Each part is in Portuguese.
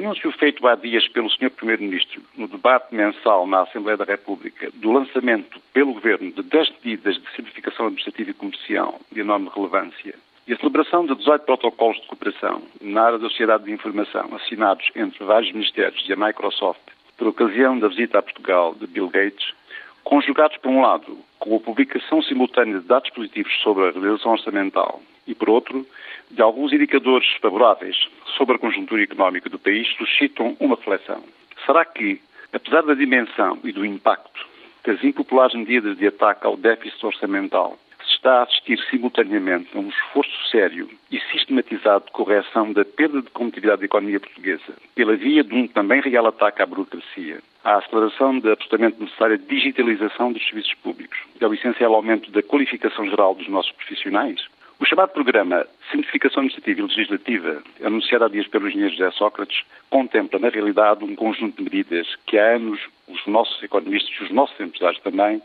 anúncio feito há dias pelo Sr. Primeiro-Ministro no debate mensal na Assembleia da República do lançamento pelo Governo de 10 medidas de simplificação administrativa e comercial de enorme relevância e a celebração de 18 protocolos de cooperação na área da sociedade de informação assinados entre vários ministérios e a Microsoft por ocasião da visita a Portugal de Bill Gates, conjugados por um lado com a publicação simultânea de dados positivos sobre a realização orçamental e por outro de alguns indicadores favoráveis sobre a conjuntura económica do país suscitam uma reflexão. Será que, apesar da dimensão e do impacto das impopulares medidas de ataque ao déficit orçamental, se está a assistir simultaneamente a um esforço sério e sistematizado de correção da perda de competitividade da economia portuguesa, pela via de um também real ataque à burocracia, à aceleração da absolutamente necessária digitalização dos serviços públicos, ao essencial aumento da qualificação geral dos nossos profissionais, o chamado programa Simplificação Administrativa e Legislativa, anunciado há dias pelo engenheiro José Sócrates, contempla, na realidade, um conjunto de medidas que há anos os nossos economistas e os nossos empresários também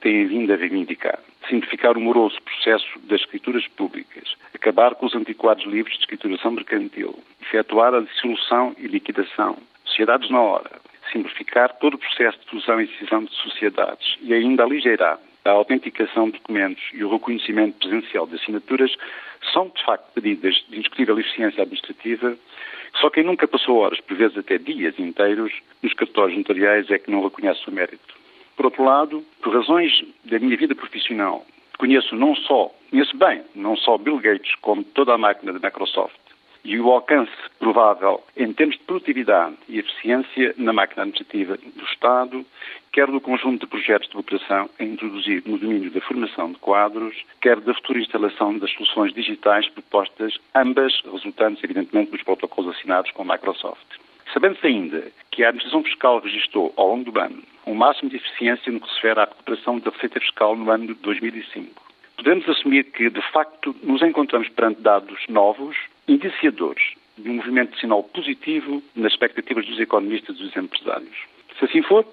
têm vindo a reivindicar. Simplificar o moroso processo das escrituras públicas, acabar com os antiquados livros de escrituração mercantil, efetuar a dissolução e liquidação, sociedades na hora, simplificar todo o processo de fusão e decisão de sociedades e ainda aligeirar a autenticação de documentos e o reconhecimento presencial de assinaturas são, de facto, medidas de indiscutível eficiência administrativa, só quem nunca passou horas, por vezes até dias inteiros, nos cartórios notariais é que não reconhece o mérito. Por outro lado, por razões da minha vida profissional, conheço não só, conheço bem, não só Bill Gates, como toda a máquina da Microsoft, e o alcance provável em termos de produtividade e eficiência na máquina administrativa do Estado, quer do conjunto de projetos de operação a introduzir no domínio da formação de quadros, quer da futura instalação das soluções digitais propostas, ambas resultantes, evidentemente, dos protocolos assinados com a Microsoft. Sabendo-se ainda que a Administração Fiscal registrou, ao longo do ano, um máximo de eficiência no que se refere à recuperação da receita fiscal no ano de 2005, podemos assumir que, de facto, nos encontramos perante dados novos, indiciadores de um movimento de sinal positivo nas expectativas dos economistas e dos empresários. Se assim for,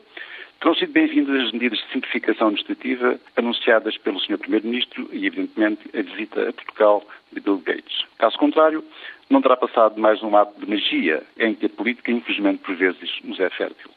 terão sido bem-vindas as medidas de simplificação administrativa anunciadas pelo Sr. Primeiro-Ministro e, evidentemente, a visita a Portugal de Bill Gates. Caso contrário, não terá passado mais um ato de magia em que a política, infelizmente, por vezes, nos é fértil.